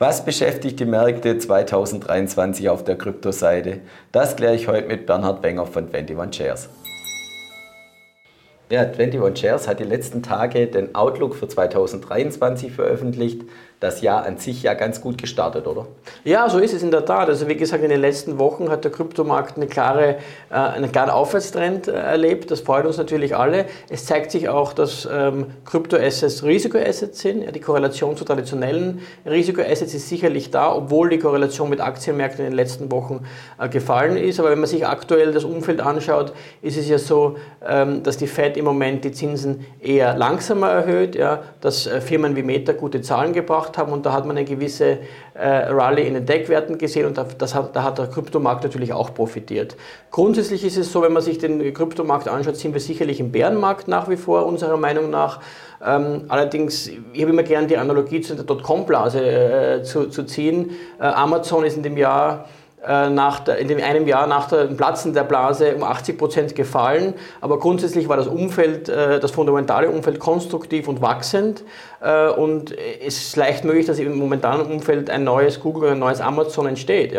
Was beschäftigt die Märkte 2023 auf der Kryptoseite? Das kläre ich heute mit Bernhard Wenger von 21 Shares. Ja, 21 Shares hat die letzten Tage den Outlook für 2023 veröffentlicht das Jahr an sich ja ganz gut gestartet, oder? Ja, so ist es in der Tat. Also wie gesagt, in den letzten Wochen hat der Kryptomarkt eine klare, äh, einen klaren Aufwärtstrend äh, erlebt. Das freut uns natürlich alle. Es zeigt sich auch, dass ähm, Kryptoassets Risikoassets sind. Ja, die Korrelation zu traditionellen Risikoassets ist sicherlich da, obwohl die Korrelation mit Aktienmärkten in den letzten Wochen äh, gefallen ist. Aber wenn man sich aktuell das Umfeld anschaut, ist es ja so, ähm, dass die Fed im Moment die Zinsen eher langsamer erhöht, ja, dass äh, Firmen wie Meta gute Zahlen gebracht haben und da hat man eine gewisse äh, Rallye in den Deckwerten gesehen und das hat, da hat der Kryptomarkt natürlich auch profitiert. Grundsätzlich ist es so, wenn man sich den Kryptomarkt anschaut, sind wir sicherlich im Bärenmarkt nach wie vor, unserer Meinung nach. Ähm, allerdings, ich habe immer gerne die Analogie zu der Dotcom-Blase äh, zu, zu, ziehen. Äh, Amazon ist in dem Jahr nach der, in dem einem Jahr nach dem Platzen der Blase um 80 Prozent gefallen. Aber grundsätzlich war das Umfeld, äh, das fundamentale Umfeld konstruktiv und wachsend. Äh, und es ist leicht möglich, dass im momentanen Umfeld ein neues Google oder ein neues Amazon entsteht.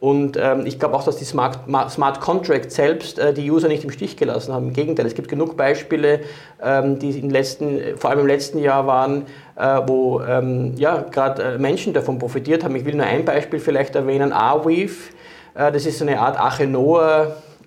Und ähm, ich glaube auch, dass die Smart, Smart Contracts selbst die User nicht im Stich gelassen haben. Im Gegenteil, es gibt genug Beispiele, ähm, die im letzten, vor allem im letzten Jahr waren, wo ähm, ja, gerade Menschen davon profitiert haben. Ich will nur ein Beispiel vielleicht erwähnen, Arweave. Das ist eine Art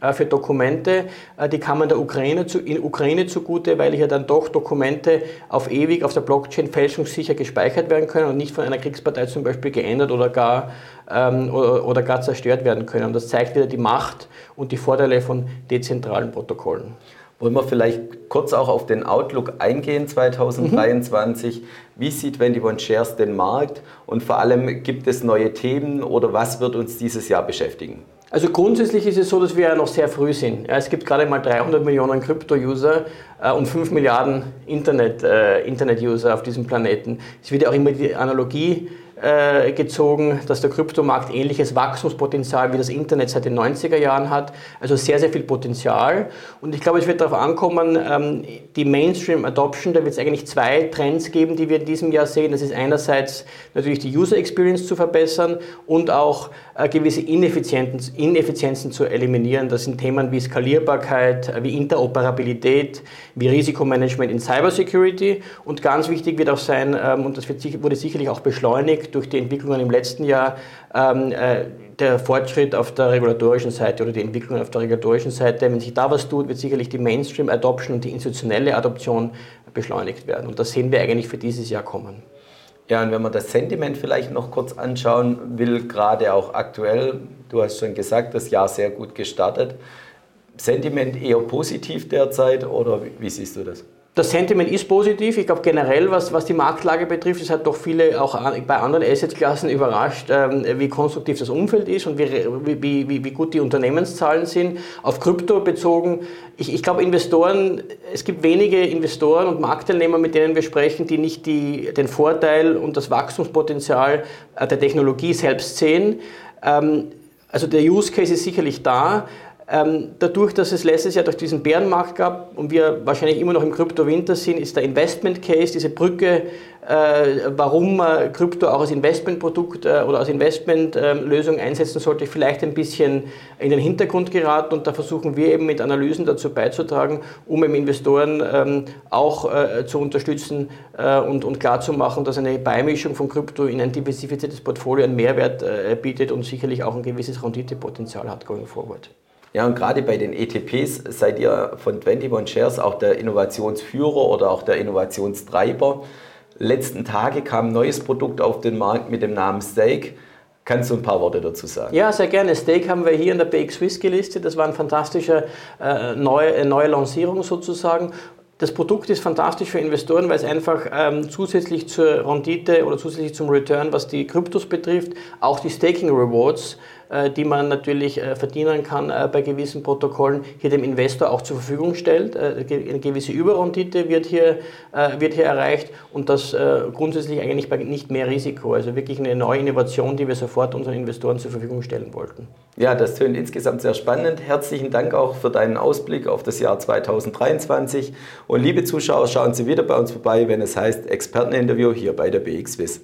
äh, für Dokumente, äh, die kamen der Ukraine, zu, in Ukraine zugute, weil hier dann doch Dokumente auf ewig auf der Blockchain fälschungssicher gespeichert werden können und nicht von einer Kriegspartei zum Beispiel geändert oder gar, ähm, oder, oder gar zerstört werden können. Und das zeigt wieder die Macht und die Vorteile von dezentralen Protokollen. Wollen wir vielleicht kurz auch auf den Outlook eingehen 2023? Mhm. Wie sieht 21 Shares den Markt und vor allem gibt es neue Themen oder was wird uns dieses Jahr beschäftigen? Also grundsätzlich ist es so, dass wir ja noch sehr früh sind. Ja, es gibt gerade mal 300 Millionen Krypto-User äh, und 5 Milliarden Internet-User äh, Internet auf diesem Planeten. Es wird ja auch immer die Analogie äh, gezogen, dass der Kryptomarkt ähnliches Wachstumspotenzial wie das Internet seit den 90er Jahren hat. Also sehr, sehr viel Potenzial. Und ich glaube, es wird darauf ankommen, ähm, die Mainstream-Adoption, da wird es eigentlich zwei Trends geben, die wir in diesem Jahr sehen. Das ist einerseits natürlich die User Experience zu verbessern und auch äh, gewisse Ineffizienzen, Ineffizienzen zu eliminieren. Das sind Themen wie Skalierbarkeit, äh, wie Interoperabilität, wie Risikomanagement in Cybersecurity. Und ganz wichtig wird auch sein, ähm, und das wird, wurde sicherlich auch beschleunigt, durch die Entwicklungen im letzten Jahr ähm, äh, der Fortschritt auf der regulatorischen Seite oder die Entwicklungen auf der regulatorischen Seite. Wenn sich da was tut, wird sicherlich die Mainstream-Adoption und die institutionelle Adoption beschleunigt werden. Und das sehen wir eigentlich für dieses Jahr kommen. Ja, und wenn man das Sentiment vielleicht noch kurz anschauen will, gerade auch aktuell, du hast schon gesagt, das Jahr sehr gut gestartet. Sentiment eher positiv derzeit oder wie, wie siehst du das? Das Sentiment ist positiv. Ich glaube generell, was, was die Marktlage betrifft, es hat doch viele auch bei anderen Assetklassen überrascht, ähm, wie konstruktiv das Umfeld ist und wie, wie, wie, wie gut die Unternehmenszahlen sind. Auf Krypto bezogen, ich, ich glaube Investoren, es gibt wenige Investoren und Marktteilnehmer, mit denen wir sprechen, die nicht die, den Vorteil und das Wachstumspotenzial äh, der Technologie selbst sehen. Ähm, also der Use Case ist sicherlich da. Ähm, dadurch, dass es letztes Jahr durch diesen Bärenmarkt gab und wir wahrscheinlich immer noch im Krypto-Winter sind, ist der Investment Case, diese Brücke, äh, warum man Krypto auch als Investmentprodukt äh, oder als Investmentlösung einsetzen sollte, vielleicht ein bisschen in den Hintergrund geraten. Und da versuchen wir eben mit Analysen dazu beizutragen, um eben Investoren ähm, auch äh, zu unterstützen und, und klarzumachen, dass eine Beimischung von Krypto in ein diversifiziertes Portfolio einen Mehrwert bietet und sicherlich auch ein gewisses Renditepotenzial hat going forward. Ja, und gerade bei den ETPs seid ihr von 21 Shares auch der Innovationsführer oder auch der Innovationstreiber. Letzten Tage kam ein neues Produkt auf den Markt mit dem Namen Stake. Kannst du ein paar Worte dazu sagen? Ja, sehr gerne. Stake haben wir hier in der BX Swiss gelistet. Das war eine fantastische äh, neue, neue Lancierung sozusagen. Das Produkt ist fantastisch für Investoren, weil es einfach ähm, zusätzlich zur Rendite oder zusätzlich zum Return, was die Kryptos betrifft, auch die Staking Rewards, äh, die man natürlich äh, verdienen kann äh, bei gewissen Protokollen, hier dem Investor auch zur Verfügung stellt. Äh, eine gewisse Überrendite wird hier, äh, wird hier erreicht und das äh, grundsätzlich eigentlich nicht mehr Risiko. Also wirklich eine neue Innovation, die wir sofort unseren Investoren zur Verfügung stellen wollten. Ja, das tönt insgesamt sehr spannend. Herzlichen Dank auch für deinen Ausblick auf das Jahr 2023 und liebe Zuschauer, schauen Sie wieder bei uns vorbei, wenn es heißt Experteninterview hier bei der BXWIS.